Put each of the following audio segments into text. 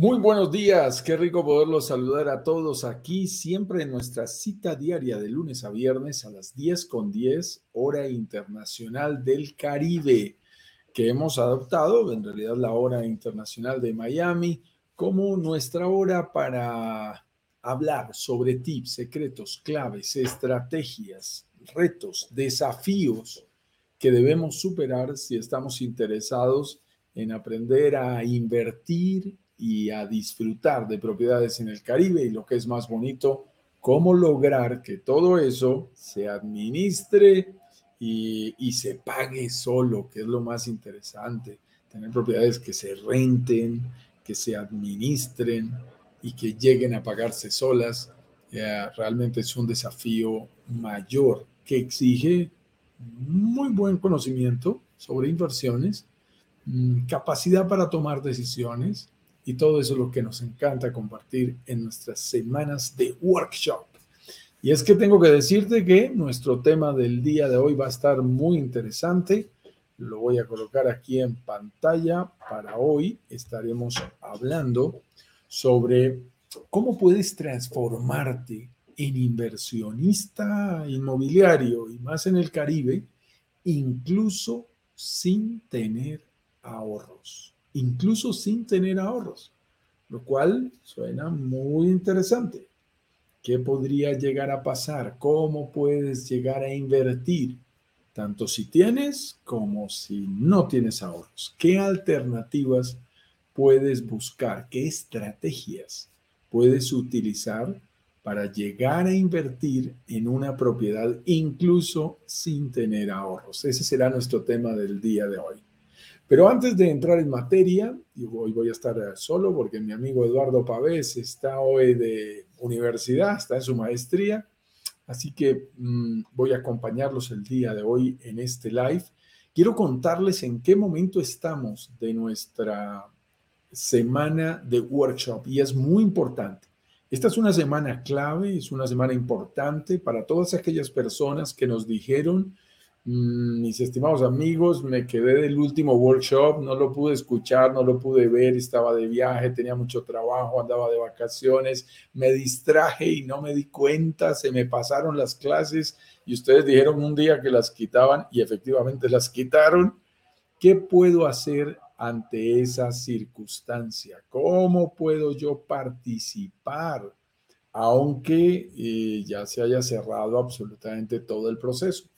Muy buenos días, qué rico poderlos saludar a todos aquí, siempre en nuestra cita diaria de lunes a viernes a las 10 con 10, hora internacional del Caribe, que hemos adoptado, en realidad la hora internacional de Miami, como nuestra hora para hablar sobre tips, secretos, claves, estrategias, retos, desafíos que debemos superar si estamos interesados en aprender a invertir y a disfrutar de propiedades en el Caribe y lo que es más bonito, cómo lograr que todo eso se administre y, y, se pague solo, que es lo más interesante. Tener propiedades que se renten, que se administren y que lleguen a pagarse solas, realmente es un desafío mayor que exige muy buen conocimiento sobre inversiones, mm, capacidad para tomar decisiones, y todo eso es lo que nos encanta compartir en nuestras semanas de workshop. Y es que tengo que decirte que nuestro tema del día de hoy va a estar muy interesante. Lo voy a colocar aquí en pantalla. Para hoy estaremos hablando sobre cómo puedes transformarte en inversionista inmobiliario y más en el Caribe, incluso sin tener ahorros incluso sin tener ahorros, lo cual suena muy interesante. ¿Qué podría llegar a pasar? ¿Cómo puedes llegar a invertir? Tanto si tienes como si no tienes ahorros. ¿Qué alternativas puedes buscar? ¿Qué estrategias puedes utilizar para llegar a invertir en una propiedad incluso sin tener ahorros? Ese será nuestro tema del día de hoy. Pero antes de entrar en materia, y hoy voy a estar solo porque mi amigo Eduardo Pavés está hoy de universidad, está en su maestría, así que mm, voy a acompañarlos el día de hoy en este live. Quiero contarles en qué momento estamos de nuestra semana de workshop y es muy importante. Esta es una semana clave, es una semana importante para todas aquellas personas que nos dijeron mis estimados amigos, me quedé del último workshop, no lo pude escuchar, no lo pude ver, estaba de viaje, tenía mucho trabajo, andaba de vacaciones, me distraje y no me di cuenta, se me pasaron las clases y ustedes dijeron un día que las quitaban y efectivamente las quitaron. ¿Qué puedo hacer ante esa circunstancia? ¿Cómo puedo yo participar? Aunque eh, ya se haya cerrado absolutamente todo el proceso.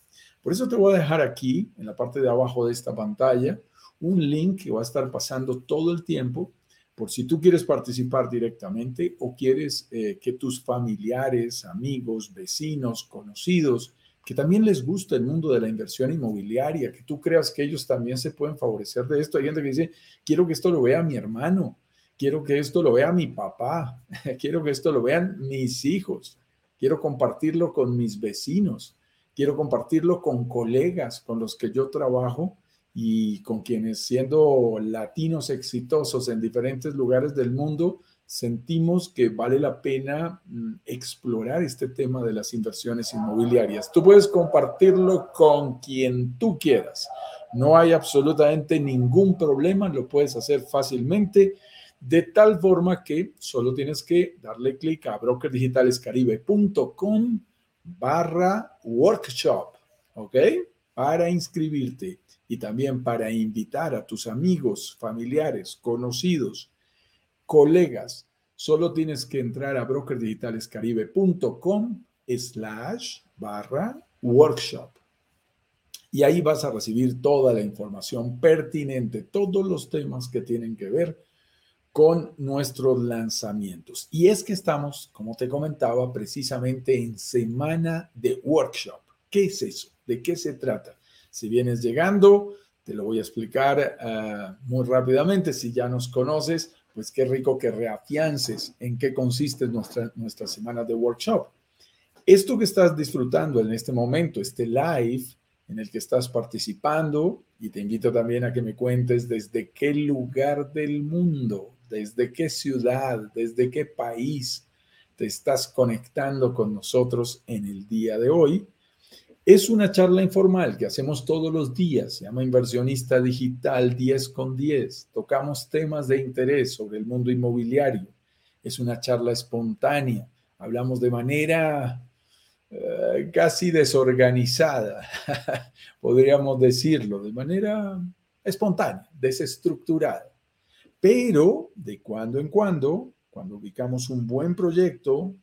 Por eso te voy a dejar aquí, en la parte de abajo de esta pantalla, un link que va a estar pasando todo el tiempo por si tú quieres participar directamente o quieres eh, que tus familiares, amigos, vecinos, conocidos, que también les gusta el mundo de la inversión inmobiliaria, que tú creas que ellos también se pueden favorecer de esto. Hay gente que dice, quiero que esto lo vea mi hermano, quiero que esto lo vea mi papá, quiero que esto lo vean mis hijos, quiero compartirlo con mis vecinos quiero compartirlo con colegas con los que yo trabajo y con quienes siendo latinos exitosos en diferentes lugares del mundo, sentimos que vale la pena mm, explorar este tema de las inversiones inmobiliarias. Tú puedes compartirlo con quien tú quieras. No hay absolutamente ningún problema, lo puedes hacer fácilmente, de tal forma que solo tienes que darle clic a brokerdigitalescaribe.com barra workshop, ¿ok? Para inscribirte y también para invitar a tus amigos, familiares, conocidos, colegas. Solo tienes que entrar a brokerdigitalescaribe.com slash barra workshop. Y ahí vas a recibir toda la información pertinente, todos los temas que tienen que ver con nuestros lanzamientos. Y es que estamos, como te comentaba, precisamente en semana de workshop. ¿Qué es eso? ¿De qué se trata? Si vienes llegando, te lo voy a explicar ah, muy rápidamente. Si ya nos conoces, pues qué rico que reafiances en qué consiste nuestra, nuestra semana de workshop. Esto que estás disfrutando en este momento, este live en el que estás participando, y te invito también a que me cuentes desde qué lugar del mundo desde qué ciudad, desde qué país te estás conectando con nosotros en el día de hoy. Es una charla informal que hacemos todos los días, se llama Inversionista Digital 10 con 10. Tocamos temas de interés sobre el mundo inmobiliario. Es una charla espontánea. Hablamos de manera eh, casi desorganizada, podríamos decirlo, de manera espontánea, desestructurada. Pero de cuando en cuando, cuando ubicamos un buen proyecto,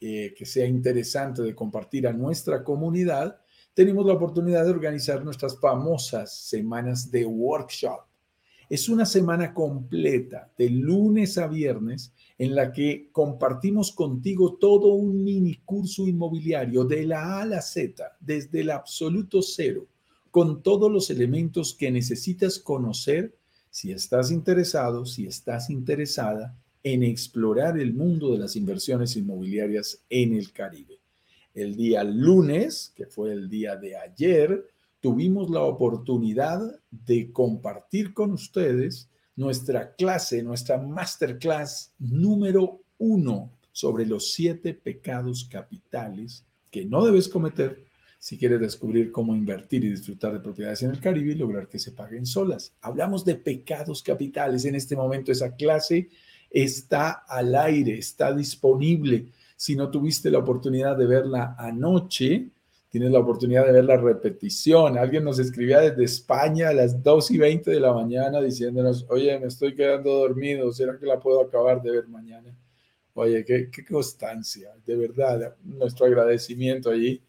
eh, que sea interesante de compartir a nuestra comunidad, tenemos la oportunidad de organizar nuestras famosas semanas de workshop. Es una semana completa, de lunes a viernes, en la que compartimos contigo todo un mini curso inmobiliario de la A a la Z, desde el absoluto cero, con todos los elementos que necesitas conocer si estás interesado, si estás interesada en explorar el mundo de las inversiones inmobiliarias en el Caribe. El día lunes, que fue el día de ayer, tuvimos la oportunidad de compartir con ustedes nuestra clase, nuestra masterclass número uno sobre los siete pecados capitales que no debes cometer si quieres descubrir cómo invertir y disfrutar de propiedades en el Caribe y lograr que se paguen solas. Hablamos de pecados capitales en este momento. Esa clase está al aire, está disponible. Si no tuviste la oportunidad de verla anoche, tienes la oportunidad de ver la repetición. Alguien nos escribía desde España a las 2 y 20 de la mañana diciéndonos, oye, me estoy quedando dormido, ¿será que la puedo acabar de ver mañana? Oye, qué, qué constancia, de verdad, nuestro agradecimiento allí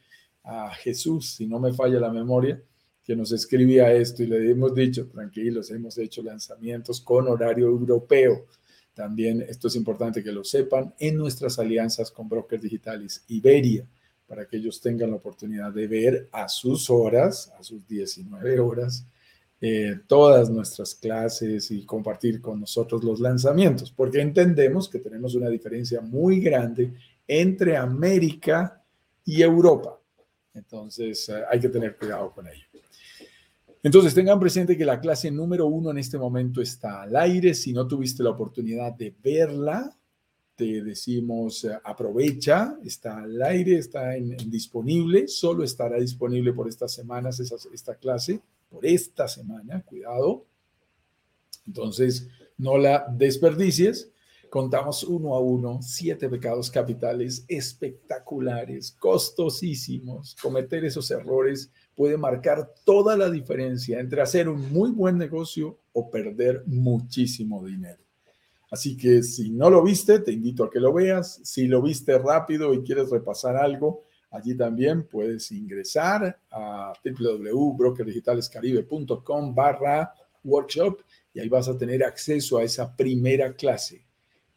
a Jesús, si no me falla la memoria, que nos escribía esto y le hemos dicho, tranquilos, hemos hecho lanzamientos con horario europeo. También esto es importante que lo sepan en nuestras alianzas con brokers digitales Iberia, para que ellos tengan la oportunidad de ver a sus horas, a sus 19 horas, eh, todas nuestras clases y compartir con nosotros los lanzamientos, porque entendemos que tenemos una diferencia muy grande entre América y Europa. Entonces eh, hay que tener cuidado con ello. Entonces, tengan presente que la clase número uno en este momento está al aire. Si no tuviste la oportunidad de verla, te decimos eh, aprovecha, está al aire, está en, disponible, solo estará disponible por estas semanas esa, esta clase, por esta semana, cuidado. Entonces, no la desperdicies. Contamos uno a uno siete pecados capitales espectaculares, costosísimos. Cometer esos errores puede marcar toda la diferencia entre hacer un muy buen negocio o perder muchísimo dinero. Así que si no lo viste, te invito a que lo veas. Si lo viste rápido y quieres repasar algo, allí también puedes ingresar a www.brokerdigitalescaribe.com barra workshop y ahí vas a tener acceso a esa primera clase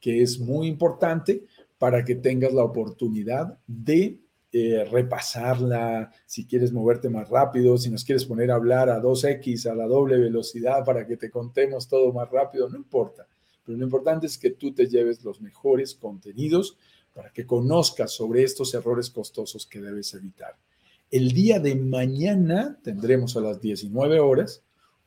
que es muy importante para que tengas la oportunidad de eh, repasarla, si quieres moverte más rápido, si nos quieres poner a hablar a 2x, a la doble velocidad para que te contemos todo más rápido, no importa. Pero lo importante es que tú te lleves los mejores contenidos para que conozcas sobre estos errores costosos que debes evitar. El día de mañana tendremos a las 19 horas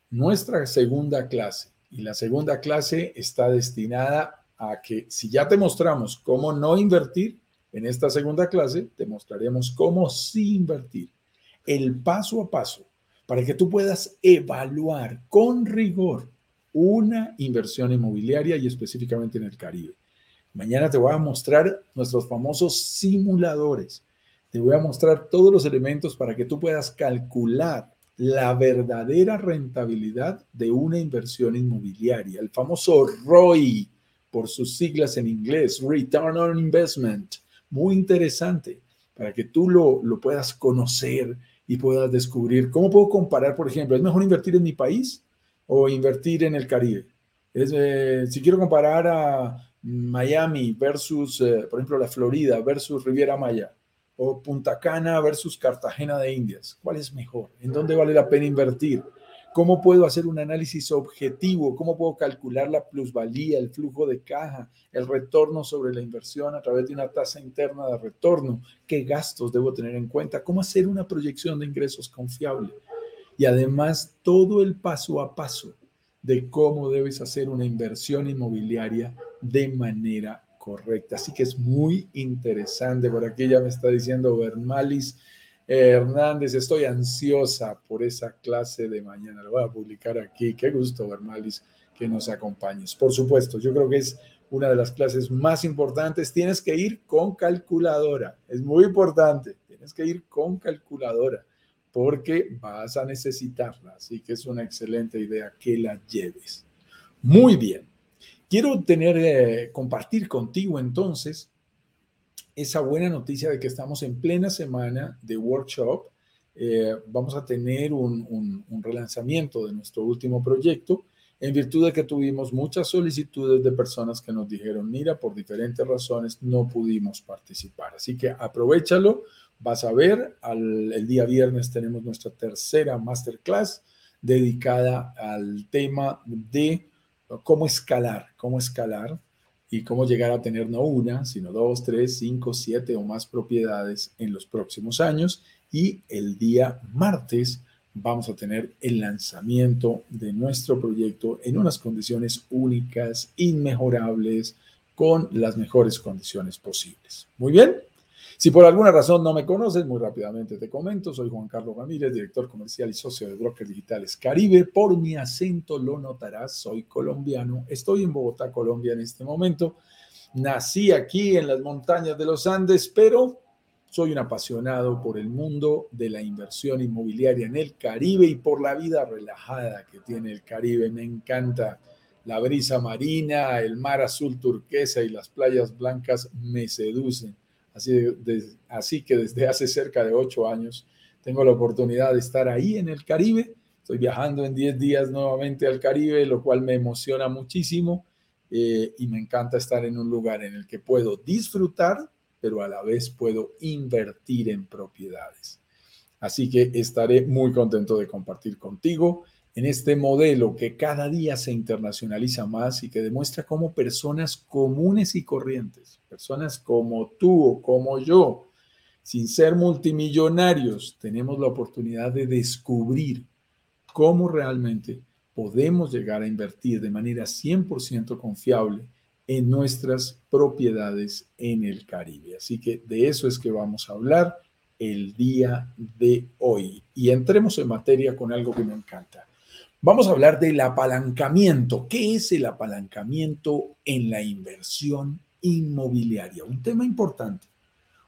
nuestra segunda clase y la segunda clase está destinada que si ya te mostramos cómo no invertir, en esta segunda clase te mostraremos cómo sí invertir, el paso a paso, para que tú puedas evaluar con rigor una inversión inmobiliaria y específicamente en el Caribe. Mañana te voy a mostrar nuestros famosos simuladores. Te voy a mostrar todos los elementos para que tú puedas calcular la verdadera rentabilidad de una inversión inmobiliaria, el famoso ROI por sus siglas en inglés, Return on Investment muy interesante para que tú lo, lo puedas conocer y puedas descubrir. ¿Cómo puedo comparar, por ejemplo, es mejor invertir en mi país o invertir en el Caribe? Es, eh, si quiero comparar a Miami versus, eh, por ejemplo, la Florida versus Riviera Maya o Punta Cana versus Cartagena de Indias, ¿cuál es mejor? ¿En dónde vale la pena invertir? ¿Cómo puedo hacer un análisis objetivo? ¿Cómo puedo calcular la plusvalía, el flujo de caja, el retorno sobre la inversión a través de una tasa interna de retorno? ¿Qué gastos debo tener en cuenta? ¿Cómo hacer una proyección de ingresos confiable? Y además todo el paso a paso de cómo debes hacer una inversión inmobiliaria de manera correcta. Así que es muy interesante. Por aquí ya me está diciendo Bermalis Hernández, estoy ansiosa por esa clase de mañana. Lo voy a publicar aquí. Qué gusto, Bermalis, que nos acompañes. Por supuesto, yo creo que es una de las clases más importantes. Tienes que ir con calculadora. Es muy importante. Tienes que ir con calculadora porque vas a necesitarla. Así que es una excelente idea que la lleves. Muy bien. Quiero tener, eh, compartir contigo entonces esa buena noticia de que estamos en plena semana de workshop. Eh, vamos a tener un, relanzamiento de nuestro último proyecto en virtud de que tuvimos muchas solicitudes de personas que nos dijeron, mira, por diferentes razones no pudimos participar. Así que aprovechalo. Vas a ver, el día viernes tenemos nuestra tercera masterclass dedicada al tema de cómo escalar, cómo escalar y cómo llegar a tener no una, sino dos, tres, cinco, siete o más propiedades en los próximos años. Y el día martes vamos a tener el lanzamiento de nuestro proyecto en unas condiciones únicas, inmejorables, con las mejores condiciones posibles. Muy bien. Si por alguna razón no me conoces, muy rápidamente te comento, soy Juan Carlos Ramírez, director comercial y socio de Brokers Digitales Caribe. Por mi acento lo notarás, soy colombiano, estoy en Bogotá, Colombia en este momento. Nací aquí en las montañas de los Andes, pero soy un apasionado por el mundo de la inversión inmobiliaria en el Caribe y por la vida relajada que tiene el Caribe. Me encanta la brisa marina, el mar azul turquesa y las playas blancas me seducen. Así, que desde hace cerca de ocho años tengo la oportunidad de estar ahí en el Caribe. Estoy viajando en diez días nuevamente al Caribe, lo cual me emociona muchísimo eh, y me encanta estar en un lugar en el que puedo disfrutar, pero a la vez puedo invertir en propiedades. Así que estaré muy contento de compartir contigo en este modelo que cada día se internacionaliza más y que demuestra cómo personas comunes y corrientes, personas como tú o como yo, sin ser multimillonarios, tenemos la oportunidad de descubrir cómo realmente podemos llegar a invertir de manera 100% confiable en nuestras propiedades en el Caribe. Así que de eso es que vamos a hablar el día de hoy. Y entremos en materia con algo que me encanta Vamos a hablar del apalancamiento. ¿Qué es el apalancamiento en la inversión inmobiliaria? Un tema importante,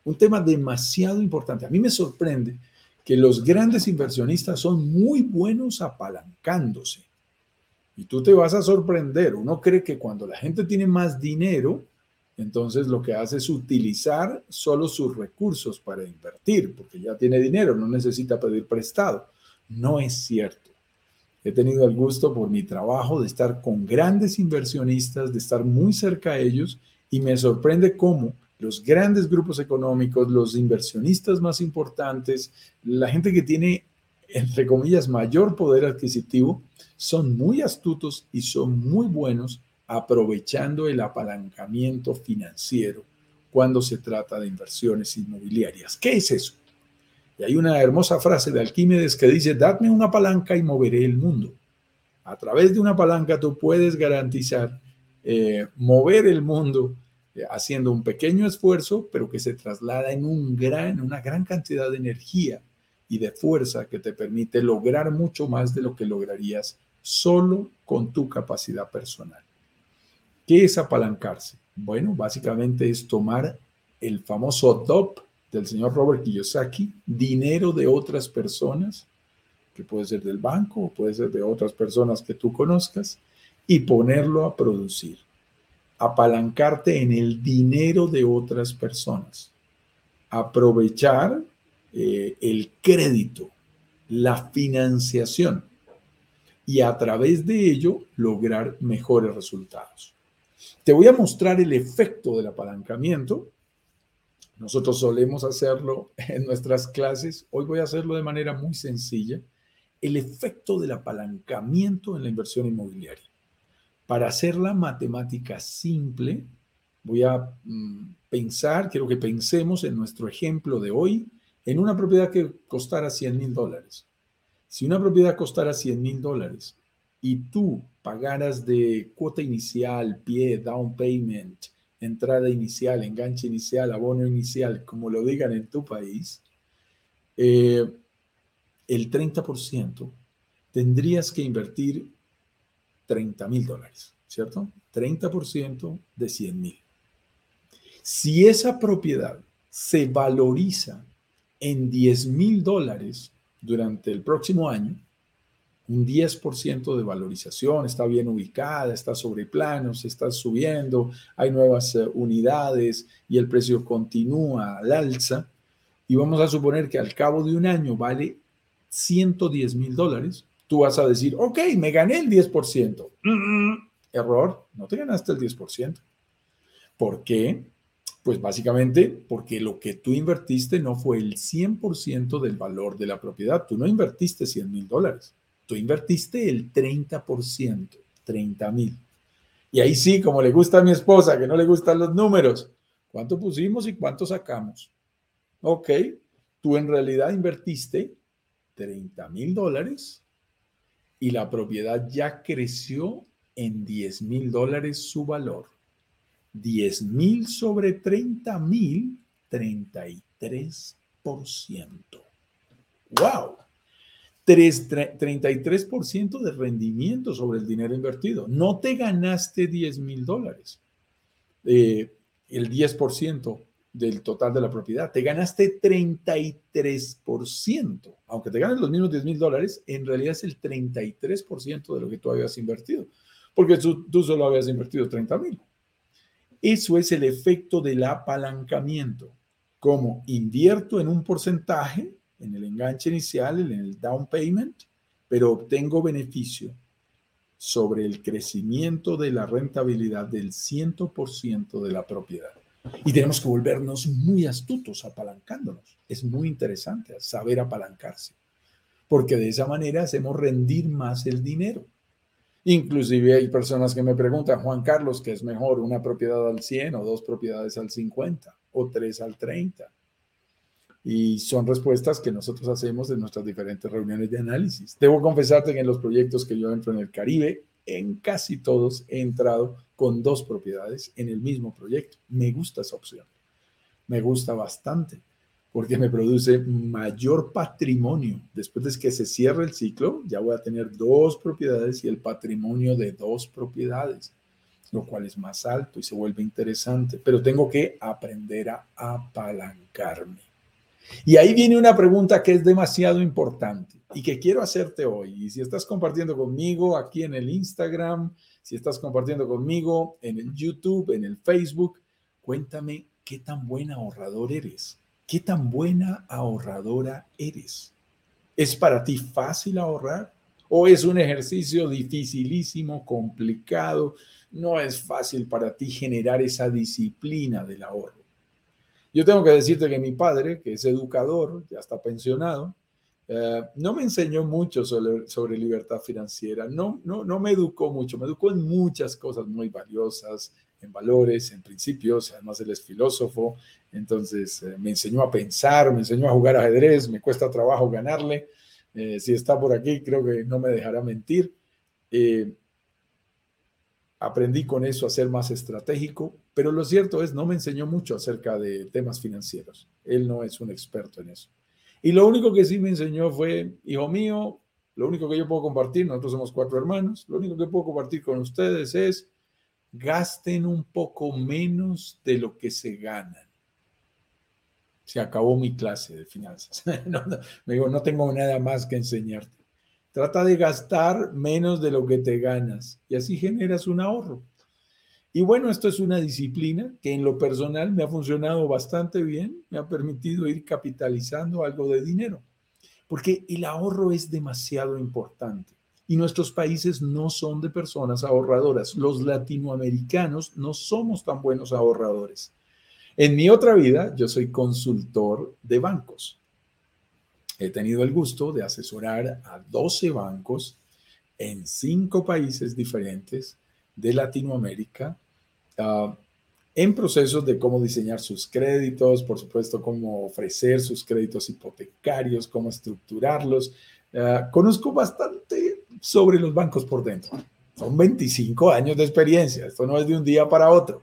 un tema demasiado importante. A mí me sorprende que los grandes inversionistas son muy buenos apalancándose. Y tú te vas a sorprender. Uno cree que cuando la gente tiene más dinero, entonces lo que hace es utilizar solo sus recursos para invertir, porque ya tiene dinero, no necesita pedir prestado. No es cierto. He tenido el gusto por mi trabajo de estar con grandes inversionistas, de estar muy cerca a ellos y me sorprende cómo los grandes grupos económicos, los inversionistas más importantes, la gente que tiene, entre comillas, mayor poder adquisitivo, son muy astutos y son muy buenos aprovechando el apalancamiento financiero cuando se trata de inversiones inmobiliarias. ¿Qué es eso? Y hay una hermosa frase de Alquímedes que dice, dadme una palanca y moveré el mundo. A través de una palanca tú puedes garantizar eh, mover el mundo eh, haciendo un pequeño esfuerzo, pero que se traslada en gran, una gran cantidad de energía y de fuerza que te permite lograr mucho más de lo que lograrías solo con tu capacidad personal. ¿Qué es apalancarse? Bueno, básicamente es tomar el famoso DOP del señor Robert Kiyosaki, dinero de otras personas, que puede ser del banco o puede ser de otras personas que tú conozcas, y ponerlo a producir. Apalancarte en el dinero de otras personas. Aprovechar eh, el crédito, la financiación y a través de ello lograr mejores resultados. Te voy a mostrar el efecto del apalancamiento nosotros solemos hacerlo en nuestras clases. Hoy voy a hacerlo de manera muy sencilla. El efecto del apalancamiento en la inversión inmobiliaria. Para hacer la matemática simple, voy a mm, pensar, quiero que pensemos en nuestro ejemplo de hoy, en una propiedad que costara 100 mil dólares. Si una propiedad costara 100 mil dólares y tú pagaras de cuota inicial, pie, down payment, entrada inicial, enganche inicial, abono inicial, como lo digan en tu país, eh, el 30%, tendrías que invertir 30 mil dólares, ¿cierto? 30% de 100 mil. Si esa propiedad se valoriza en 10 mil dólares durante el próximo año, un 10% de valorización, está bien ubicada, está sobre planos, está subiendo, hay nuevas eh, unidades y el precio continúa al alza. Y vamos a suponer que al cabo de un año vale 110 mil dólares. Tú vas a decir, ok, me gané el 10%. error, no te ganaste el 10%. ¿Por qué? Pues básicamente porque lo que tú invertiste no fue el 100% del valor de la propiedad. Tú no invertiste 100 mil dólares Tú invertiste el 30%, 30 mil. Y ahí sí, como le gusta a mi esposa, que no le gustan los números, ¿cuánto pusimos y cuánto sacamos? Ok, tú en realidad invertiste 30 mil dólares y la propiedad ya creció en 10 mil dólares su valor. 10 mil sobre 30 mil, 33%. ¡Wow! 33% de rendimiento sobre el dinero invertido. No te ganaste 10 mil dólares, eh, el 10% del total de la propiedad. Te ganaste 33%. Aunque te ganes los mismos 10 mil dólares, en realidad es el 33% de lo que tú habías invertido, porque tú, tú solo habías invertido 30 mil. Eso es el efecto del apalancamiento. Como invierto en un porcentaje, en el enganche inicial, en el down payment, pero obtengo beneficio sobre el crecimiento de la rentabilidad del 100% de la propiedad. Y tenemos que volvernos muy astutos apalancándonos. Es muy interesante saber apalancarse, porque de esa manera hacemos rendir más el dinero. Inclusive hay personas que me preguntan, Juan Carlos, ¿qué es mejor, una propiedad al 100 o dos propiedades al 50 o tres al 30? Y son respuestas que nosotros hacemos en nuestras diferentes reuniones de análisis. Debo confesarte que en los proyectos que yo entro en el Caribe, en casi todos he entrado con dos propiedades en el mismo proyecto. Me gusta esa opción. Me gusta bastante porque me produce mayor patrimonio. Después de que se cierre el ciclo, ya voy a tener dos propiedades y el patrimonio de dos propiedades, lo cual es más alto y se vuelve interesante. Pero tengo que aprender a apalancarme. Y ahí viene una pregunta que es demasiado importante y que quiero hacerte hoy. Y si estás compartiendo conmigo aquí en el Instagram, si estás compartiendo conmigo en el YouTube, en el Facebook, cuéntame qué tan buena ahorrador eres. ¿Qué tan buena ahorradora eres? ¿Es para ti fácil ahorrar? ¿O es un ejercicio dificilísimo, complicado? No es fácil para ti generar esa disciplina del ahorro. Yo tengo que decirte que mi padre, que es educador, ya está pensionado, eh, no me enseñó mucho sobre, libertad financiera, no, no, no me educó mucho, me educó en muchas cosas muy valiosas, en valores, en principios, además él es filósofo, entonces eh, me enseñó a pensar, me enseñó a jugar ajedrez, me cuesta trabajo ganarle, eh, si está por aquí creo que no me dejará mentir. aprendí con eso a ser más estratégico, pero lo cierto es, no me enseñó mucho acerca de temas financieros. Él no es un experto en eso. Y lo único que sí me enseñó fue, hijo mío, lo único que yo puedo compartir, nosotros somos cuatro hermanos, lo único que puedo compartir con ustedes es, gasten un poco menos de lo que se ganan. Se acabó mi clase de finanzas. me digo, no tengo nada más que enseñarte. Trata de gastar menos de lo que te ganas y así generas un ahorro. Y bueno, esto es una disciplina que en lo personal me ha funcionado bastante bien, me ha permitido ir capitalizando algo de dinero, porque el ahorro es demasiado importante y nuestros países no son de personas ahorradoras. Los latinoamericanos no somos tan buenos ahorradores. En mi otra vida, yo soy consultor de bancos. He tenido el gusto de asesorar a 12 bancos en cinco países diferentes de Latinoamérica Ah, en procesos de cómo diseñar sus créditos, por supuesto, cómo ofrecer sus créditos hipotecarios, cómo estructurarlos. Ah, conozco bastante sobre los bancos por dentro. Son 25 años de experiencia, esto no es de un día para otro.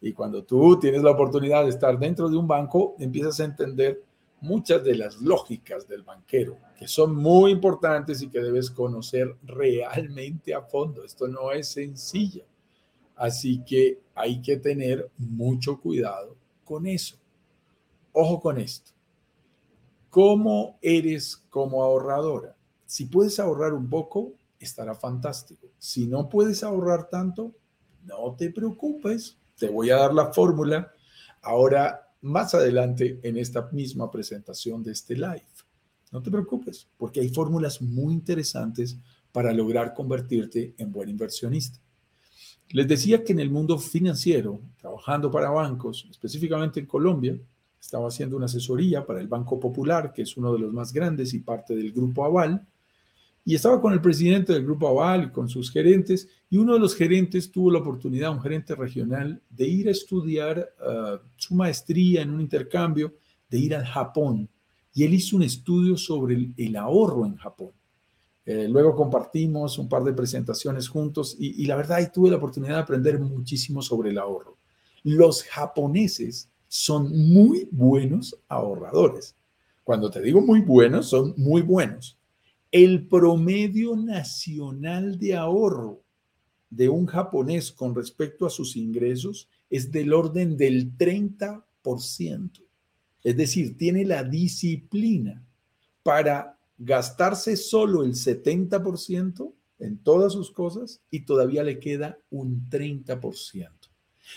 Y cuando tú tienes la oportunidad de estar dentro de un banco, empiezas a entender muchas de las lógicas del banquero, que son muy importantes y que debes conocer realmente a fondo. Esto no es sencillo. Así que hay que tener mucho cuidado con eso. Ojo con esto. ¿Cómo eres como ahorradora? Si puedes ahorrar un poco, estará fantástico. Si no puedes ahorrar tanto, no te preocupes. Te voy a dar la fórmula ahora más adelante en esta misma presentación de este live. No te preocupes, porque hay fórmulas muy interesantes para lograr convertirte en buen inversionista. Les decía que en el mundo financiero, trabajando para bancos, específicamente en Colombia, estaba haciendo una asesoría para el Banco Popular, que es uno de los más grandes y parte del Grupo Aval, y estaba con el presidente del Grupo Aval y con sus gerentes, y uno de los gerentes tuvo la oportunidad, un gerente regional, de ir a estudiar uh, su maestría en un intercambio, de ir al Japón. Y él hizo un estudio sobre el ahorro en Japón. Eh, luego compartimos un par de presentaciones juntos y, la verdad, ahí tuve la oportunidad de aprender muchísimo sobre el ahorro. Los japoneses son muy buenos ahorradores. Cuando te digo muy buenos, son muy buenos. El promedio nacional de ahorro de un japonés con respecto a sus ingresos es del orden del 30%. Es decir, tiene la disciplina para gastarse solo el 70% en todas sus cosas y todavía le queda un 30%.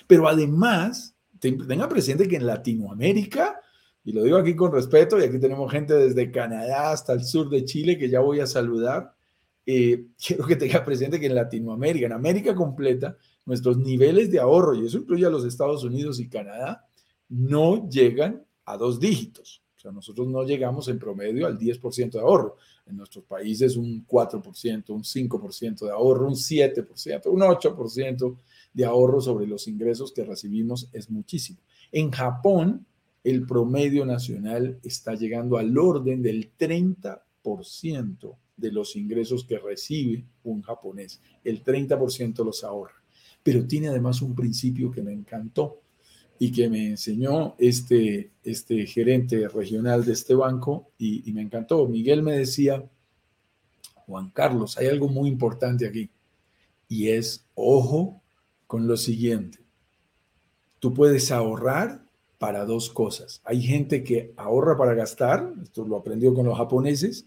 Pero además, tenga presente que en Latinoamérica y lo digo aquí con respeto, y aquí tenemos gente desde Canadá hasta el sur de Chile que ya voy a saludar. Eh, quiero que tenga presente que en Latinoamérica, en América completa, nuestros niveles de ahorro, y eso incluye a los Estados Unidos y Canadá, no llegan a dos dígitos. Sea, nosotros no llegamos en promedio al 10% de ahorro. En nuestros países un 4%, un 5% de ahorro, un 7%, un 8% de ahorro sobre los ingresos que recibimos es muchísimo. En Japón, el promedio nacional está llegando al orden del 30% de los ingresos que recibe un japonés. El 30% los ahorra. Pero tiene además un principio que me encantó y que me enseñó este, este gerente regional de este banco y, y me encantó. Miguel me decía, Juan Carlos, hay algo muy importante aquí y es, ojo con lo siguiente, tú puedes ahorrar para dos cosas. Hay gente que ahorra para gastar, esto lo aprendió con los japoneses,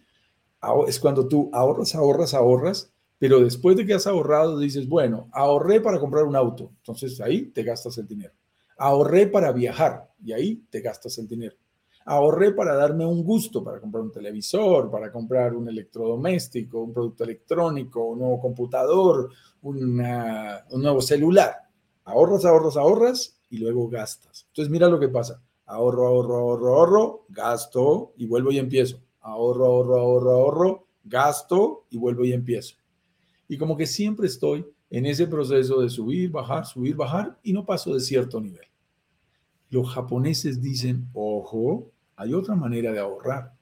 es cuando tú ahorras, ahorras, ahorras, pero después de que has ahorrado dices, bueno, ahorré para comprar un auto, entonces ahí te gastas el dinero. Ahorré para viajar y ahí te gastas el dinero. Ahorré para darme un gusto, para comprar un televisor, para comprar un electrodoméstico, un producto electrónico, un nuevo computador, un nuevo celular. Ahorras, ahorras, ahorras y luego gastas. Entonces mira lo que pasa. Ahorro, ahorro, ahorro, ahorro, gasto y vuelvo y empiezo. Ahorro, ahorro, ahorro, ahorro, gasto y vuelvo y empiezo. Y como que siempre estoy en ese proceso de subir, bajar, subir, bajar y no paso de cierto nivel. Los japoneses dicen, ojo, hay otra manera de ahorrar.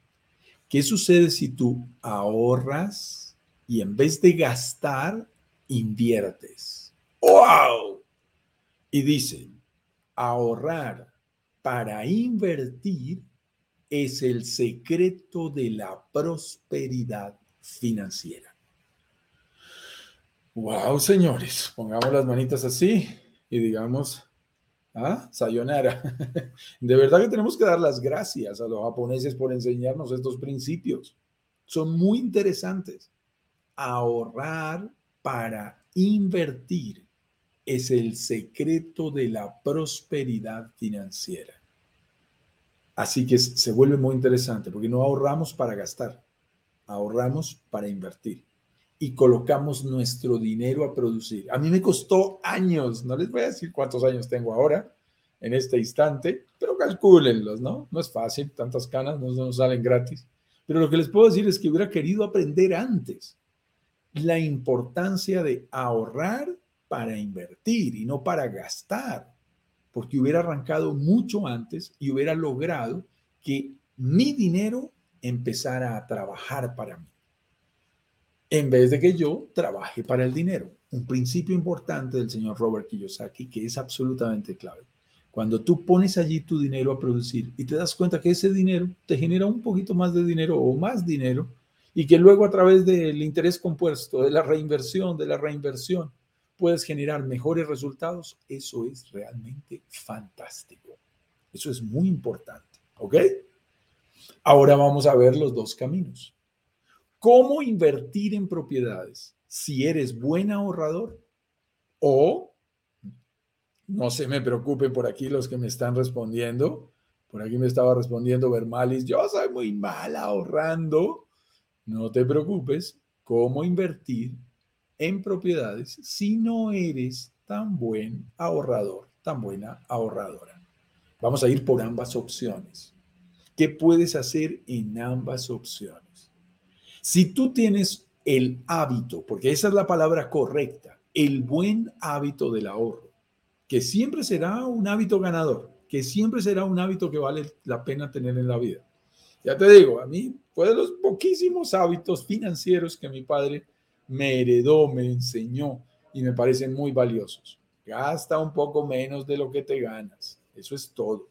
¿Qué sucede si tú ahorras y en vez de gastar, inviertes? ¡Wow! Y dicen, ahorrar para invertir es el secreto de la prosperidad financiera. Wow, señores, pongamos las manitas así y digamos, ah, sayonara. De verdad que tenemos que dar las gracias a los japoneses por enseñarnos estos principios. Son muy interesantes. Ahorrar para invertir es el secreto de la prosperidad financiera. Así que se vuelve muy interesante porque no ahorramos para gastar, ahorramos para invertir y colocamos nuestro dinero a producir. A mí me costó años, no les voy a decir cuántos años tengo ahora en este instante, pero calcúlenlos, ¿no? No es fácil, tantas canas no nos salen gratis. Pero lo que les puedo decir es que hubiera querido aprender antes la importancia de ahorrar para invertir y no para gastar, porque hubiera arrancado mucho antes y hubiera logrado que mi dinero empezara a trabajar para mí, en vez de que yo trabaje para el dinero. Un principio importante del señor Robert Kiyosaki que es absolutamente clave. Cuando tú pones allí tu dinero a producir y te das cuenta que ese dinero te genera un poquito más de dinero o más dinero y que luego a través del interés compuesto, de la reinversión, de la reinversión, puedes generar mejores resultados, eso es realmente fantástico. Eso es muy importante, ¿ok? Ahora vamos a ver los dos caminos. ¿Cómo invertir en propiedades? Si eres buen ahorrador o, no se me preocupen por aquí los que me están respondiendo, por aquí me estaba respondiendo Vermalis, yo soy muy mal ahorrando. No te preocupes, ¿cómo invertir en propiedades si no eres tan buen ahorrador, tan buena ahorradora? Vamos a ir por ambas opciones. ¿Qué puedes hacer en ambas opciones? Si tú tienes el hábito, porque esa es la palabra correcta, el buen hábito del ahorro, que siempre será un hábito ganador, que siempre será un hábito que vale la pena tener en la vida. Ya te digo, a mí fue de los poquísimos hábitos financieros que mi padre me heredó, me enseñó y me parecen muy valiosos. Gasta un poco menos de lo que te ganas. Eso es todo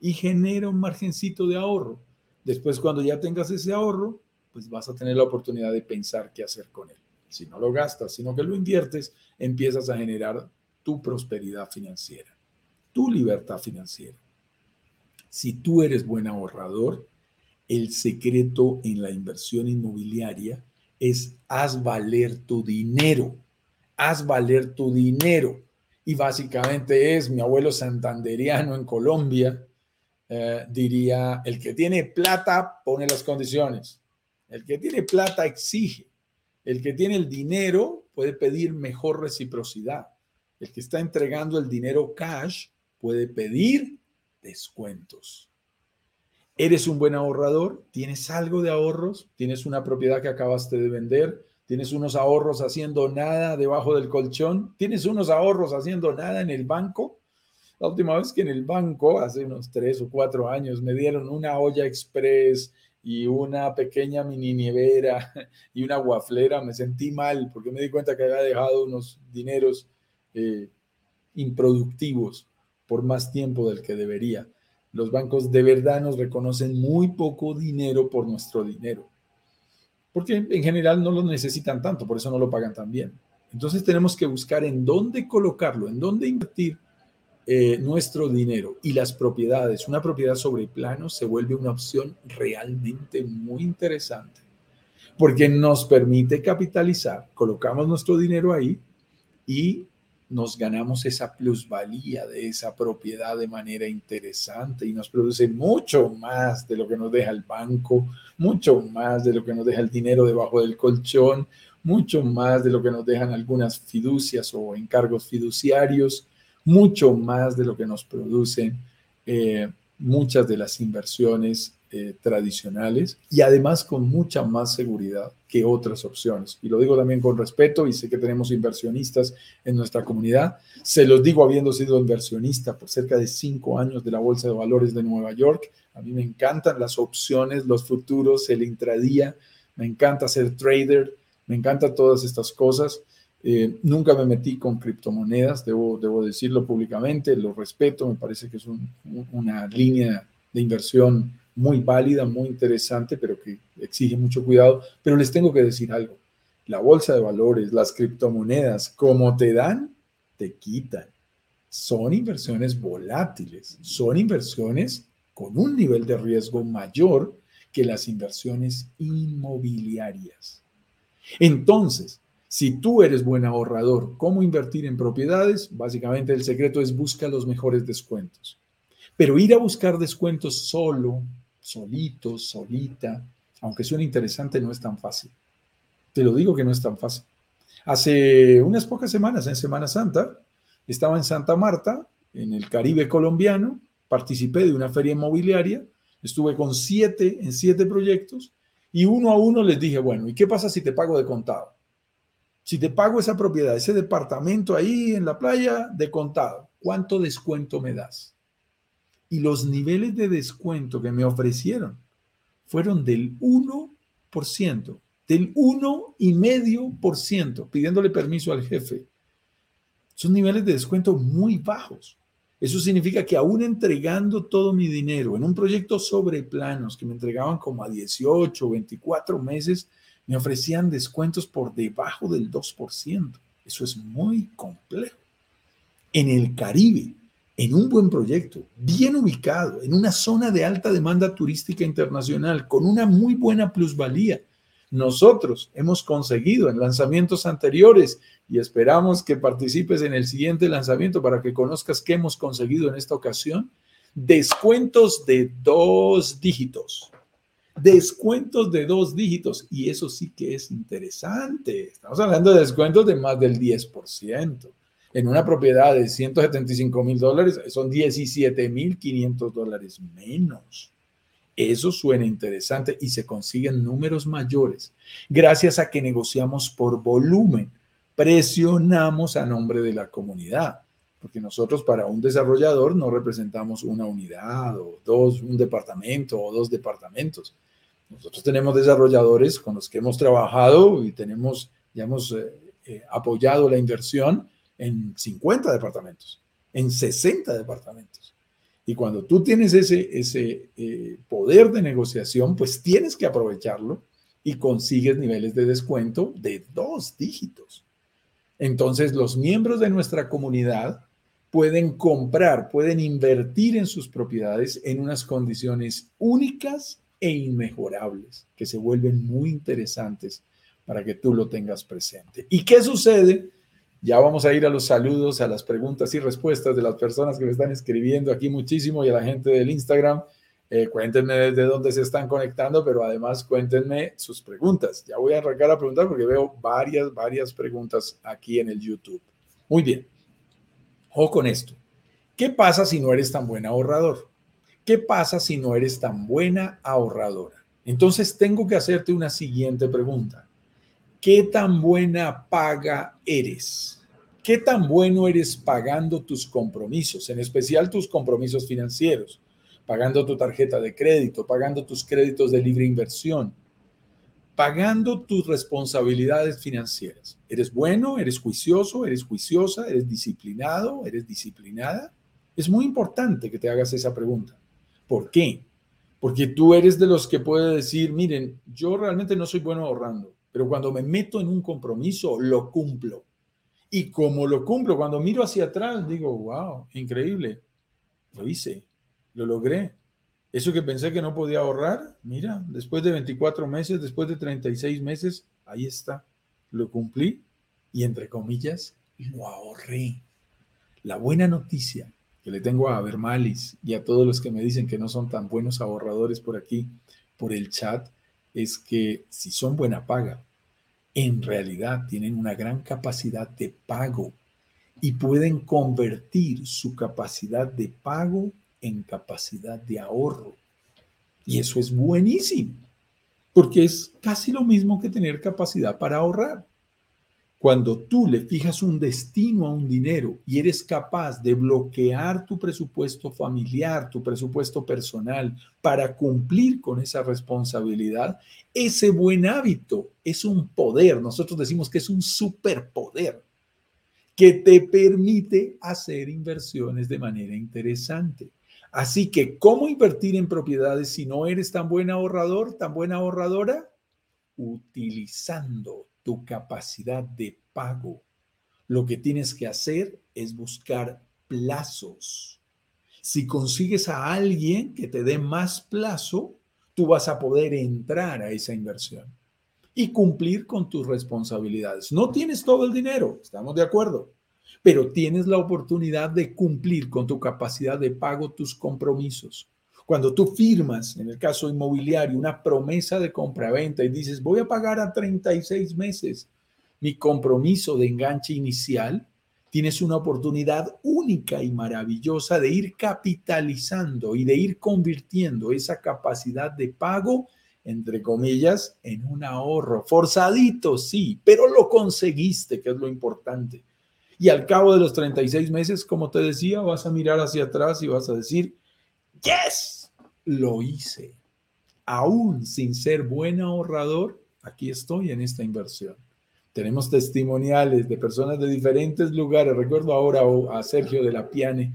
y genera un margencito de ahorro. Después, cuando ya tengas ese ahorro, pues vas a tener la oportunidad de pensar qué hacer con él. Si no lo gastas, sino que lo inviertes, empiezas a generar tu prosperidad financiera, tu libertad financiera. Si tú eres buen ahorrador, el secreto en la inversión inmobiliaria es haz valer tu dinero, haz valer tu dinero. Y básicamente es mi abuelo santanderiano en Colombia, eh, diría, el que tiene plata pone las condiciones. El que tiene plata exige. El que tiene el dinero puede pedir mejor reciprocidad. El que está entregando el dinero cash puede pedir descuentos. ¿Eres un buen ahorrador? ¿Tienes algo de ahorros? ¿Tienes una propiedad que acabaste de vender? ¿Tienes unos ahorros haciendo nada debajo del colchón? ¿Tienes unos ahorros haciendo nada en el banco? La última vez que en el banco, hace unos tres o cuatro años, me dieron una olla express y una pequeña mini nevera y una guaflera, me sentí mal porque me di cuenta que había dejado unos dineros eh, improductivos por más tiempo del que debería. Los bancos de verdad nos reconocen muy poco dinero por nuestro dinero, porque en general no lo necesitan tanto, por eso no lo pagan tan bien. Entonces tenemos que buscar en dónde colocarlo, en dónde invertir eh, nuestro dinero y las propiedades, una propiedad sobre plano se vuelve una opción realmente muy interesante porque nos permite capitalizar, colocamos nuestro dinero ahí y nos ganamos esa plusvalía de esa propiedad de manera interesante y nos produce mucho más de lo que nos deja el banco, mucho más de lo que nos deja el dinero debajo del colchón, mucho más de lo que nos dejan algunas fiducias o encargos fiduciarios mucho más de lo que nos producen eh, muchas de las inversiones eh, tradicionales y además con mucha más seguridad que otras opciones. Y lo digo también con respeto y sé que tenemos inversionistas en nuestra comunidad. Se los digo habiendo sido inversionista por cerca de cinco años de la Bolsa de Valores de Nueva York. A mí me encantan las opciones, los futuros, el intradía, me encanta ser trader, me encantan todas estas cosas. Eh, nunca me metí con criptomonedas, debo, debo decirlo públicamente, lo respeto, me parece que es una línea de inversión muy válida, muy interesante, pero que exige mucho cuidado. Pero les tengo que decir algo, la bolsa de valores, las criptomonedas, como te dan, te quitan. Son inversiones volátiles, son inversiones con un nivel de riesgo mayor que las inversiones inmobiliarias. Entonces, si tú eres buen ahorrador, ¿cómo invertir en propiedades? Básicamente el secreto es busca los mejores descuentos. Pero ir a buscar descuentos solo, solito, solita, aunque suene interesante, no es tan fácil. Te lo digo que no es tan fácil. Hace unas pocas semanas, en Semana Santa, estaba en Santa Marta, en el Caribe colombiano, participé de una feria inmobiliaria, estuve con siete, en siete proyectos, y uno a uno les dije, bueno, ¿y qué pasa si te pago de contado? Si te pago esa propiedad, ese departamento ahí en la playa, de contado, ¿cuánto descuento me das? Y los niveles de descuento que me ofrecieron fueron del 1%, del 1,5%, pidiéndole permiso al jefe. Son niveles de descuento muy bajos. Eso significa que aún entregando todo mi dinero en un proyecto sobre planos que me entregaban como a 18, 24 meses, me ofrecían descuentos por debajo del 2%. Eso es muy complejo. En el Caribe, en un buen proyecto, bien ubicado, en una zona de alta demanda turística internacional, con una muy buena plusvalía, nosotros hemos conseguido en lanzamientos anteriores y esperamos que participes en el siguiente lanzamiento para que conozcas qué hemos conseguido en esta ocasión. Descuentos de dos dígitos. Descuentos de dos dígitos. Y eso sí que es interesante. Estamos hablando de descuentos de más del 10%. En una propiedad de 175 mil dólares son 17 mil 500 dólares menos. Eso suena interesante y se consiguen números mayores gracias a que negociamos por volumen presionamos a nombre de la comunidad, porque nosotros para un desarrollador no representamos una unidad o dos, un departamento o dos departamentos. Nosotros tenemos desarrolladores con los que hemos trabajado y tenemos, ya hemos eh, eh, apoyado la inversión en 50 departamentos, en 60 departamentos. Y cuando tú tienes ese, ese eh, poder de negociación, pues tienes que aprovecharlo y consigues niveles de descuento de dos dígitos. Entonces, los miembros de nuestra comunidad pueden comprar, pueden invertir en sus propiedades en unas condiciones únicas e inmejorables, que se vuelven muy interesantes para que tú lo tengas presente. ¿Y qué sucede? Ya vamos a ir a los saludos, a las preguntas y respuestas de las personas que me están escribiendo aquí muchísimo y a la gente del Instagram. Eh, cuéntenme desde dónde se están conectando, pero además cuéntenme sus preguntas. Ya voy a arrancar a preguntar porque veo varias, varias preguntas aquí en el YouTube. Muy bien. Ojo con esto. ¿Qué pasa si no eres tan buen ahorrador? ¿Qué pasa si no eres tan buena ahorradora? Entonces tengo que hacerte una siguiente pregunta. ¿Qué tan buena paga eres? ¿Qué tan bueno eres pagando tus compromisos, en especial tus compromisos financieros? pagando tu tarjeta de crédito, pagando tus créditos de libre inversión, pagando tus responsabilidades financieras. ¿Eres bueno? ¿Eres juicioso? ¿Eres juiciosa? ¿Eres disciplinado? ¿Eres disciplinada? Es muy importante que te hagas esa pregunta. ¿Por qué? Porque tú eres de los que puede decir, miren, yo realmente no soy bueno ahorrando, pero cuando me meto en un compromiso, lo cumplo. Y como lo cumplo, cuando miro hacia atrás, digo, wow, increíble, lo hice, lo logré. Eso que pensé que no podía ahorrar, mira, después de 24 meses, después de 36 meses, ahí está. Lo cumplí y entre comillas, lo ahorré. La buena noticia que le tengo a Vermalis y a todos los que me dicen que no son tan buenos ahorradores por aquí, por el chat, es que si son buena paga, en realidad tienen una gran capacidad de pago y pueden convertir su capacidad de pago en capacidad de ahorro. Y eso es buenísimo, porque es casi lo mismo que tener capacidad para ahorrar. Cuando tú le fijas un destino a un dinero y eres capaz de bloquear tu presupuesto familiar, tu presupuesto personal para cumplir con esa responsabilidad, ese buen hábito es un poder. Nosotros decimos que es un superpoder que te permite hacer inversiones de manera interesante. Así que, ¿cómo invertir en propiedades si no eres tan buen ahorrador, tan buena ahorradora? Utilizando tu capacidad de pago. Lo que tienes que hacer es buscar plazos. Si consigues a alguien que te dé más plazo, tú vas a poder entrar a esa inversión y cumplir con tus responsabilidades. No tienes todo el dinero, estamos de acuerdo, pero tienes la oportunidad de cumplir con tu capacidad de pago tus compromisos. Cuando tú firmas, en el caso inmobiliario, una promesa de compra-venta y dices, voy a pagar a 36 meses mi compromiso de enganche inicial, tienes una oportunidad única y maravillosa de ir capitalizando y de ir convirtiendo esa capacidad de pago, entre comillas, en un ahorro. Forzadito, sí, pero lo conseguiste, que es lo importante. Y al cabo de los 36 meses, como te decía, vas a mirar hacia atrás y vas a decir, yes, lo hice. Aún sin ser buen ahorrador, aquí estoy en esta inversión. Tenemos testimoniales de personas de diferentes lugares. Recuerdo ahora a Sergio de la Piane,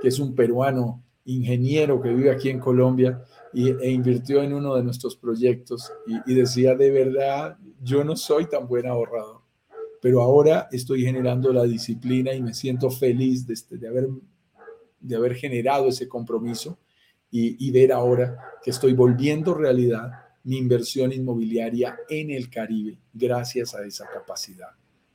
que es un peruano ingeniero que vive aquí en Colombia y, e invirtió en uno de nuestros proyectos y, decía, de verdad, yo no soy tan buen ahorrador, pero ahora estoy generando la disciplina y me siento feliz de, este, de, haber, de haber generado ese compromiso y, y ver ahora que estoy volviendo realidad mi inversión inmobiliaria en el Caribe gracias a esa capacidad,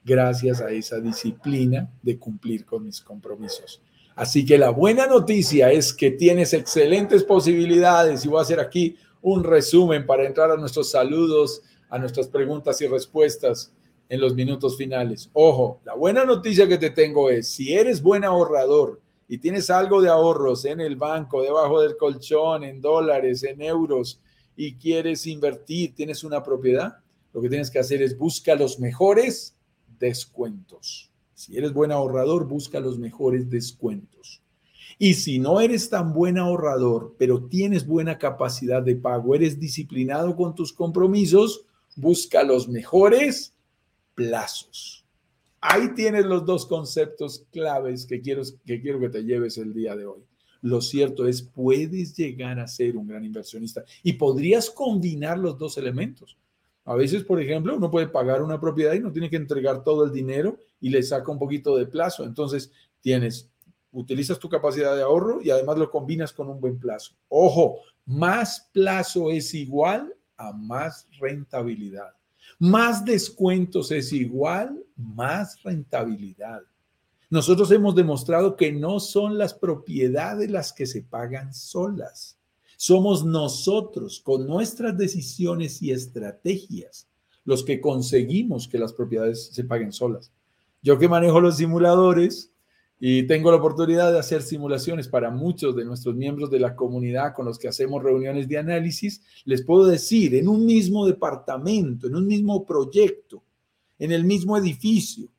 gracias a esa disciplina de cumplir con mis compromisos. Así que la buena noticia es que tienes excelentes posibilidades y voy a hacer aquí un resumen para entrar a nuestros saludos, a nuestras preguntas y respuestas en los minutos finales. Ojo, la buena noticia que te tengo es, si eres buen ahorrador y tienes algo de ahorros en el banco, debajo del colchón, en dólares, en euros, y quieres invertir, tienes una propiedad, lo que tienes que hacer es buscar los mejores descuentos. Si eres buen ahorrador, busca los mejores descuentos. Y si no eres tan buen ahorrador, pero tienes buena capacidad de pago, eres disciplinado con tus compromisos, busca los mejores plazos. Ahí tienes los dos conceptos claves que quiero, que quiero que te lleves el día de hoy. Lo cierto es, puedes llegar a ser un gran inversionista y podrías combinar los dos elementos. A veces, por ejemplo, uno puede pagar una propiedad y no tiene que entregar todo el dinero y le saca un poquito de plazo. Entonces, tienes, utilizas tu capacidad de ahorro y además lo combinas con un buen plazo. Ojo, más plazo es igual a más rentabilidad. Más descuentos es igual, más rentabilidad. Nosotros hemos demostrado que no son las propiedades las que se pagan solas. Somos nosotros, con nuestras decisiones y estrategias, los que conseguimos que las propiedades se paguen solas. Yo que manejo los simuladores y tengo la oportunidad de hacer simulaciones para muchos de nuestros miembros de la comunidad con los que hacemos reuniones de análisis, les puedo decir, en un mismo departamento, en un mismo proyecto, en el mismo edificio,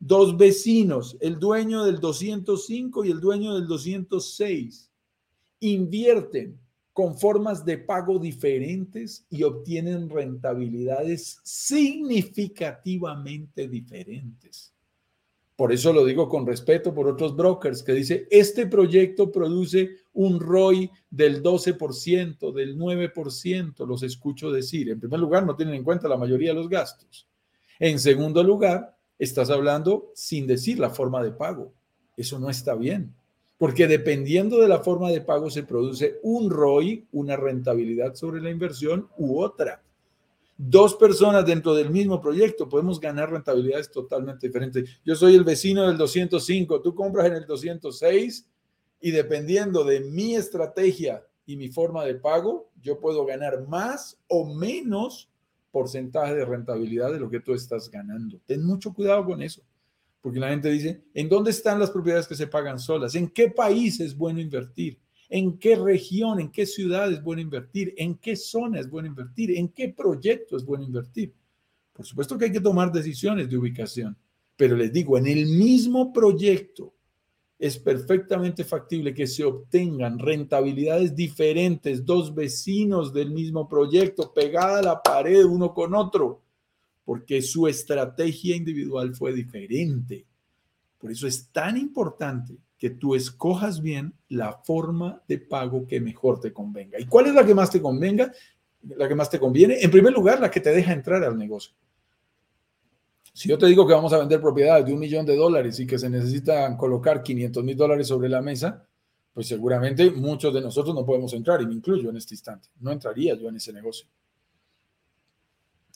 dos vecinos, el dueño del 205 y el dueño del 206, invierten con formas de pago diferentes y obtienen rentabilidades significativamente diferentes. Por eso lo digo con respeto por otros brokers que dice, este proyecto produce un ROI del 12%, del 9%, los escucho decir. En primer lugar, no tienen en cuenta la mayoría de los gastos. En segundo lugar, estás hablando sin decir la forma de pago. Eso no está bien porque dependiendo de la forma de pago se produce un ROI, una rentabilidad sobre la inversión u otra. Dos personas dentro del mismo proyecto podemos ganar rentabilidades totalmente diferentes. Yo soy el vecino del 205, tú compras en el 206 y dependiendo de mi estrategia y mi forma de pago, yo puedo ganar más o menos porcentaje de rentabilidad de lo que tú estás ganando. Ten mucho cuidado con eso porque la gente dice, ¿en dónde están las propiedades que se pagan solas? ¿En qué país es bueno invertir? ¿En qué región, en qué ciudad es bueno invertir? ¿En qué zona es bueno invertir? ¿En qué proyecto es bueno invertir? Por supuesto que hay que tomar decisiones de ubicación, pero les digo, en el mismo proyecto es perfectamente factible que se obtengan rentabilidades diferentes, dos vecinos del mismo proyecto, pegada a la pared uno con otro porque su estrategia individual fue diferente. Por eso es tan importante que tú escojas bien la forma de pago que mejor te convenga. ¿Y cuál es la que más te convenga? La que más te conviene. En primer lugar, la que te deja entrar al negocio. Si yo te digo que vamos a vender propiedades de un millón de dólares y que se necesitan colocar 500 mil dólares sobre la mesa, pues seguramente muchos de nosotros no podemos entrar y me incluyo en este instante. No entraría yo en ese negocio.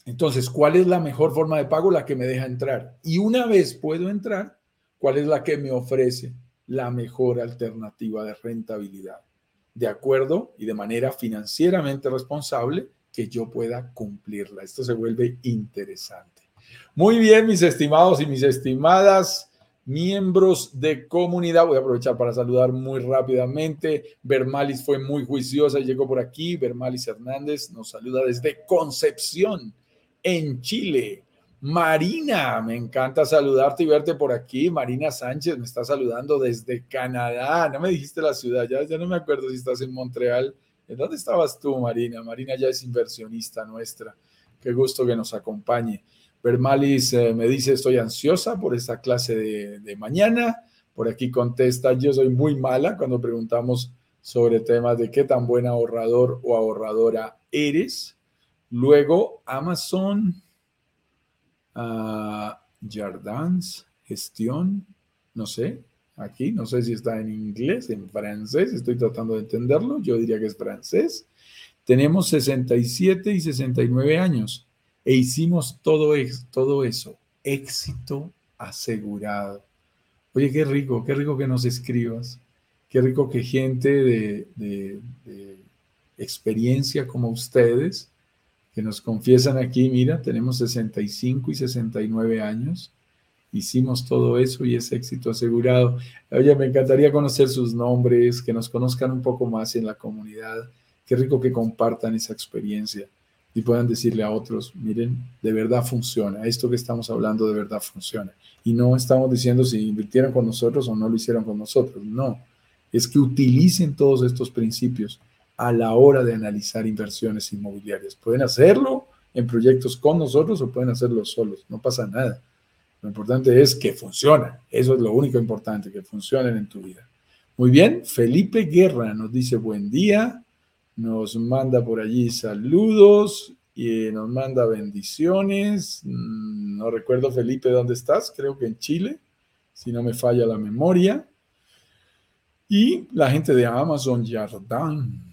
Entonces, ¿cuál es la mejor forma de pago? La que me deja entrar. Y una vez puedo entrar, ¿cuál es la que me ofrece la mejor alternativa de rentabilidad? De acuerdo y de manera financieramente responsable que yo pueda cumplirla. Esto se vuelve interesante. Muy bien, mis estimados y mis estimadas miembros de comunidad. Voy a aprovechar para saludar muy rápidamente. Bermalis fue muy juiciosa y llegó por aquí. Bermalis Hernández nos saluda desde Concepción en Chile. Marina, me encanta saludarte y verte por aquí. Marina Sánchez me está saludando desde Canadá. No me dijiste la ciudad, ya, no me acuerdo si estás en Montreal. ¿En dónde estabas tú, Marina? Marina ya es inversionista nuestra. Qué gusto que nos acompañe. Bermalis eh, me dice, estoy ansiosa por esta clase de, de mañana Por aquí contesta, yo soy muy mala cuando preguntamos sobre temas de qué tan buen ahorrador o ahorradora eres. Luego, Amazon, uh, Jardins, gestión, no sé, aquí, no sé si está en inglés, en francés, estoy tratando de entenderlo, yo diría que es francés. Tenemos 67 y 69 años e hicimos todo, todo eso, éxito asegurado. Oye, qué rico, qué rico que nos escribas, qué rico que gente de experiencia como ustedes, que nos confiesan aquí, mira, tenemos 65 y 69 años, hicimos todo eso y es éxito asegurado. Oye, me encantaría conocer sus nombres, que nos conozcan un poco más en la comunidad. Qué rico que compartan esa experiencia y puedan decirle a otros, miren, de verdad funciona, esto que estamos hablando de verdad funciona. Y no estamos diciendo si invirtieron con nosotros o no lo hicieron con nosotros, no, es que utilicen todos estos principios a la hora de analizar inversiones inmobiliarias. Pueden hacerlo en proyectos con nosotros o pueden hacerlo solos, no pasa nada. Lo importante es que funcionen. Eso es lo único importante, que funcionen en tu vida. Muy bien, Felipe Guerra nos dice buen día, nos manda por allí saludos y nos manda bendiciones. Mm, no recuerdo, Felipe, dónde estás, creo que en Chile, si no me falla la memoria. Y la gente de Amazon Jardin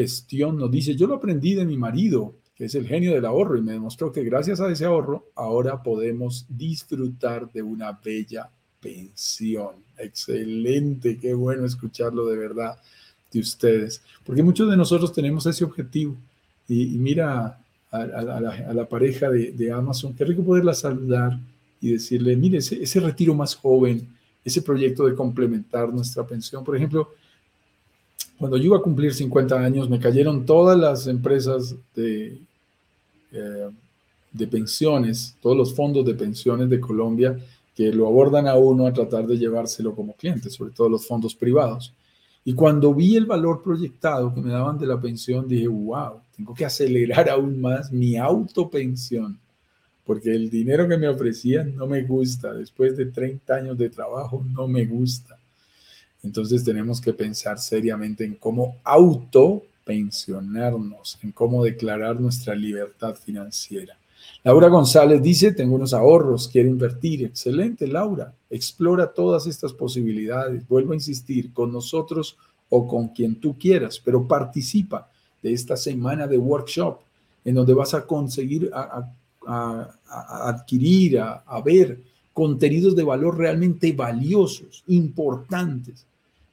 Gestión nos dice, yo lo aprendí de mi marido, que es el genio del ahorro, y me demostró que gracias a ese ahorro ahora podemos disfrutar de una bella pensión. Excelente, qué bueno escucharlo de verdad de ustedes, porque muchos de nosotros tenemos ese objetivo. Y, mira a, la, pareja de, Amazon, qué rico poderla saludar y decirle, mire, ese, ese retiro más joven, ese proyecto de complementar nuestra pensión, por ejemplo, cuando yo iba a cumplir 50 años, me cayeron todas las empresas de, eh, de pensiones, todos los fondos de pensiones de Colombia que lo abordan a uno a tratar de llevárselo como cliente, sobre todo los fondos privados. Y cuando vi el valor proyectado que me daban de la pensión, dije, wow, tengo que acelerar aún más mi autopensión, porque el dinero que me ofrecían no me gusta. Después de 30 años de trabajo, no me gusta. Entonces tenemos que pensar seriamente en cómo autopensionarnos, en cómo declarar nuestra libertad financiera. Laura González dice, tengo unos ahorros, quiero invertir. Excelente, Laura. Explora todas estas posibilidades. Vuelvo a insistir, con nosotros o con quien tú quieras, pero participa de esta semana de workshop en donde vas a conseguir a, adquirir, a ver contenidos de valor realmente valiosos, importantes,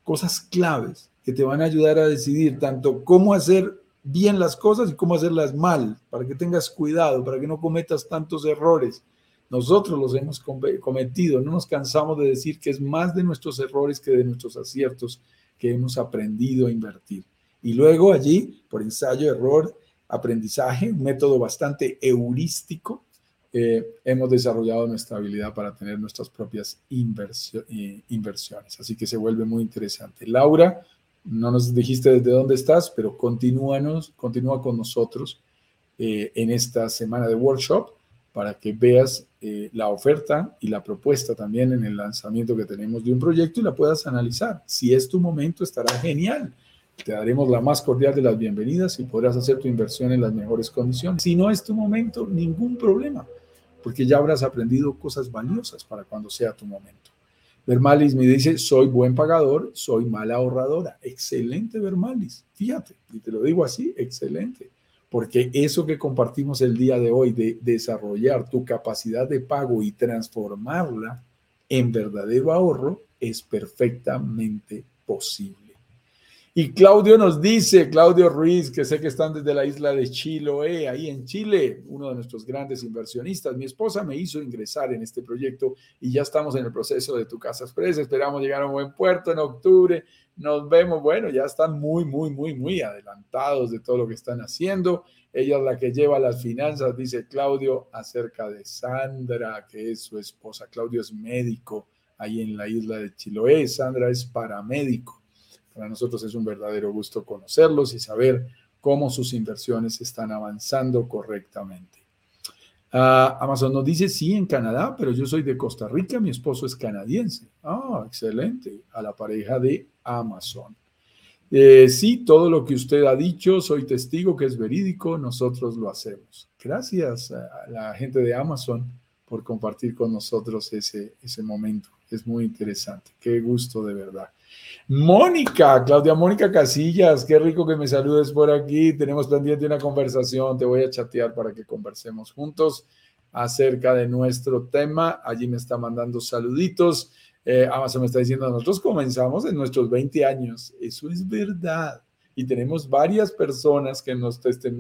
cosas claves que te van a ayudar a decidir tanto cómo hacer bien las cosas y cómo hacerlas mal, para que tengas cuidado, para que no cometas tantos errores. Nosotros los hemos cometido, no nos cansamos de decir que es más de nuestros errores que de nuestros aciertos que hemos aprendido a invertir. Y luego allí, por ensayo, error, aprendizaje, un método bastante heurístico, eh, hemos desarrollado nuestra habilidad para tener nuestras propias eh, inversiones. Así que se vuelve muy interesante. Laura, no nos dijiste desde dónde estás, pero continúanos, continúa con nosotros eh, en esta semana de workshop para que veas la oferta y la propuesta también en el lanzamiento que tenemos de un proyecto y la puedas analizar. Si es tu momento, estará genial. Te daremos la más cordial de las bienvenidas y podrás hacer tu inversión en las mejores condiciones. Si no es tu momento, ningún problema porque ya habrás aprendido cosas valiosas para cuando sea tu momento. Vermalis me dice, soy buen pagador, soy mala ahorradora. Excelente, Vermalis. Fíjate, y te lo digo así, excelente. Porque eso que compartimos el día de hoy de desarrollar tu capacidad de pago y transformarla en verdadero ahorro es perfectamente posible. Y Claudio nos dice, Claudio Ruiz, que sé que están desde la isla de Chiloé, ahí en Chile, uno de nuestros grandes inversionistas. Mi esposa me hizo ingresar en este proyecto y ya estamos en el proceso de Tu Casa Express. Esperamos llegar a un buen puerto en octubre. Nos vemos, bueno, ya están muy, muy, muy, muy adelantados de todo lo que están haciendo. Ella es la que lleva las finanzas, dice Claudio, acerca de Sandra, que es su esposa. Claudio es médico ahí en la isla de Chiloé. Sandra es paramédico. Para nosotros es un verdadero gusto conocerlos y saber cómo sus inversiones están avanzando correctamente. Ah, Amazon nos dice, sí, en Canadá, pero yo soy de Costa Rica, mi esposo es canadiense. Ah, excelente, a la pareja de Amazon. Eh, sí, todo lo que usted ha dicho, soy testigo que es verídico, nosotros lo hacemos. Gracias a la gente de Amazon por compartir con nosotros ese, ese momento. Es muy interesante. Qué gusto de verdad. Mónica, Claudia Mónica Casillas, qué rico que me saludes por aquí. Tenemos pendiente una conversación. Te voy a chatear para que conversemos juntos acerca de nuestro tema. Allí me está mandando saluditos. Eh, Amazon me está diciendo, nosotros comenzamos en nuestros 20 años. Eso es verdad. Y tenemos varias personas que en,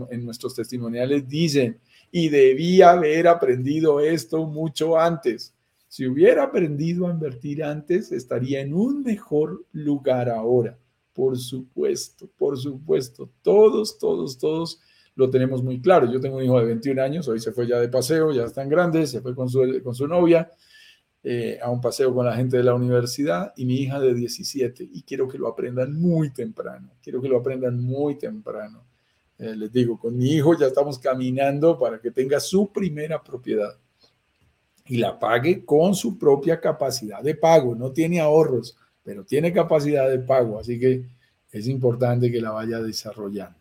en nuestros testimoniales dicen, y debía haber aprendido esto mucho antes. Si hubiera aprendido a invertir antes, estaría en un mejor lugar ahora. Por supuesto, por supuesto. Todos, todos, todos lo tenemos muy claro. Yo tengo un hijo de 21 años, hoy se fue ya de paseo, ya están grandes, se fue con su, con su novia eh, a un paseo con la gente de la universidad y mi hija de 17 y quiero que lo aprendan muy temprano, quiero que lo aprendan muy temprano. Eh, les digo, con mi hijo ya estamos caminando para que tenga su primera propiedad y la pague con su propia capacidad de pago. No tiene ahorros, pero tiene capacidad de pago, así que es importante que la vaya desarrollando.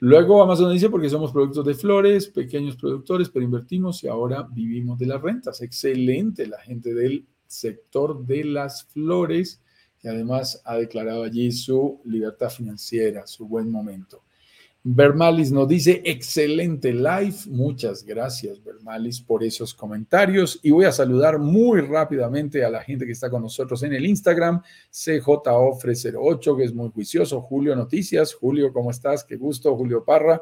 Luego Amazon dice porque somos productos de flores, pequeños productores, pero invertimos y ahora vivimos de las rentas. Excelente la gente del sector de las flores, que además ha declarado allí su libertad financiera, su buen momento. Bermalis nos dice, excelente live. Muchas gracias, Bermalis, por esos comentarios. Y voy a saludar muy rápidamente a la gente que está con nosotros en el Instagram, CJOFRE08, que es muy juicioso. Julio Noticias. Julio, ¿cómo estás? Qué gusto, Julio Parra.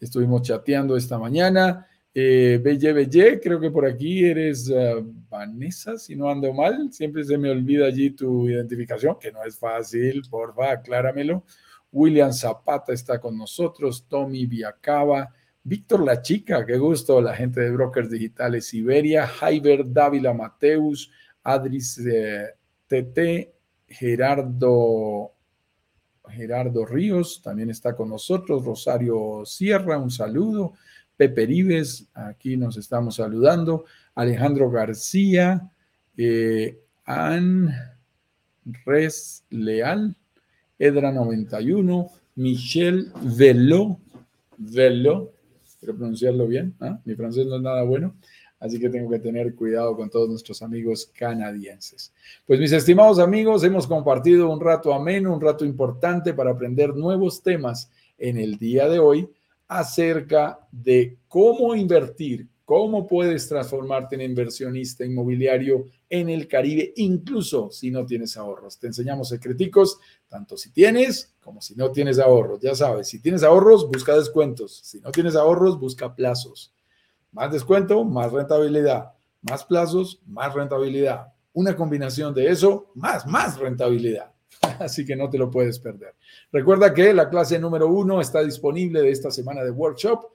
Estuvimos chateando esta mañana. Eh, Belle Belle, creo que por aquí eres uh, Vanessa, si no ando mal. Siempre se me olvida allí tu identificación, que no es fácil, porfa, acláramelo. William Zapata está con nosotros, Tommy Viacaba, Víctor La Chica, qué gusto, la gente de Brokers Digitales Iberia, Jaiber Dávila Mateus, Adris eh, TT, Gerardo, Gerardo Ríos también está con nosotros, Rosario Sierra, un saludo, Pepe Rives, aquí nos estamos saludando, Alejandro García, eh, Leal, Edra 91, Michel Velo, Velo, quiero pronunciarlo bien, ¿ah? mi francés no es nada bueno, así que tengo que tener cuidado con todos nuestros amigos canadienses. Pues mis estimados amigos, hemos compartido un rato ameno, un rato importante para aprender nuevos temas en el día de hoy acerca de cómo invertir, cómo puedes transformarte en inversionista inmobiliario en el Caribe, incluso si no tienes ahorros. Te enseñamos secreticos, tanto si tienes como si no tienes ahorros. Ya sabes, si tienes ahorros, busca descuentos. Si no tienes ahorros, busca plazos. Más descuento, más rentabilidad. Más plazos, más rentabilidad. Una combinación de eso, más, más rentabilidad. Así que no te lo puedes perder. Recuerda que la clase número uno está disponible de esta semana de workshop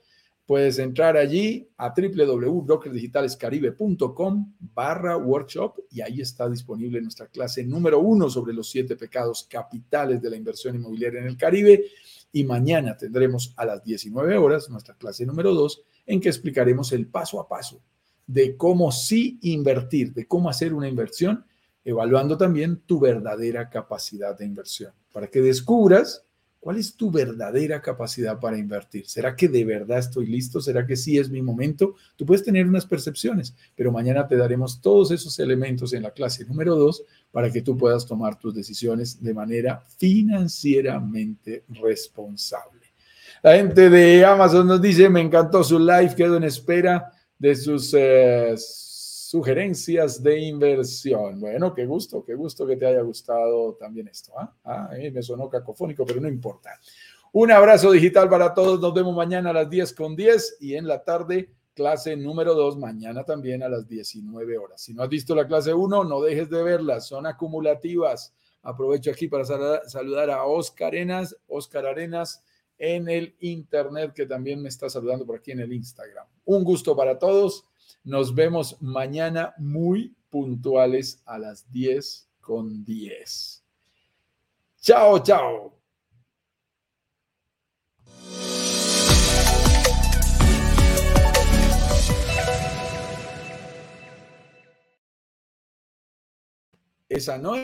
puedes entrar allí a www.brokersdigitalescaribe.com barra workshop y ahí está disponible nuestra clase número uno sobre los siete pecados capitales de la inversión inmobiliaria en el Caribe. Y mañana tendremos a las 19 horas nuestra clase número dos en que explicaremos el paso a paso de cómo sí invertir, de cómo hacer una inversión, evaluando también tu verdadera capacidad de inversión, para que descubras ¿Cuál es tu verdadera capacidad para invertir? ¿Será que de verdad estoy listo? ¿Será que sí es mi momento? Tú puedes tener unas percepciones, pero mañana te daremos todos esos elementos en la clase número dos para que tú puedas tomar tus decisiones de manera financieramente responsable. La gente de Amazon nos dice, me encantó su live, quedo en espera de sus... Eh, sugerencias de inversión. Bueno, qué gusto, qué gusto que te haya gustado también esto. ¿ah? ah me sonó cacofónico, pero no importa. Un abrazo digital para todos. Nos vemos mañana a las 10 con 10 y en la tarde clase número 2, mañana también a las 19 horas. Si no has visto la clase 1, no dejes de verla, son acumulativas. Aprovecho aquí para saludar a Oscar Arenas, Oscar Arenas en el internet que también me está saludando por aquí en el Instagram. Un gusto para todos nos vemos mañana muy puntuales a las 10 con 10. Chao, chao. Esa no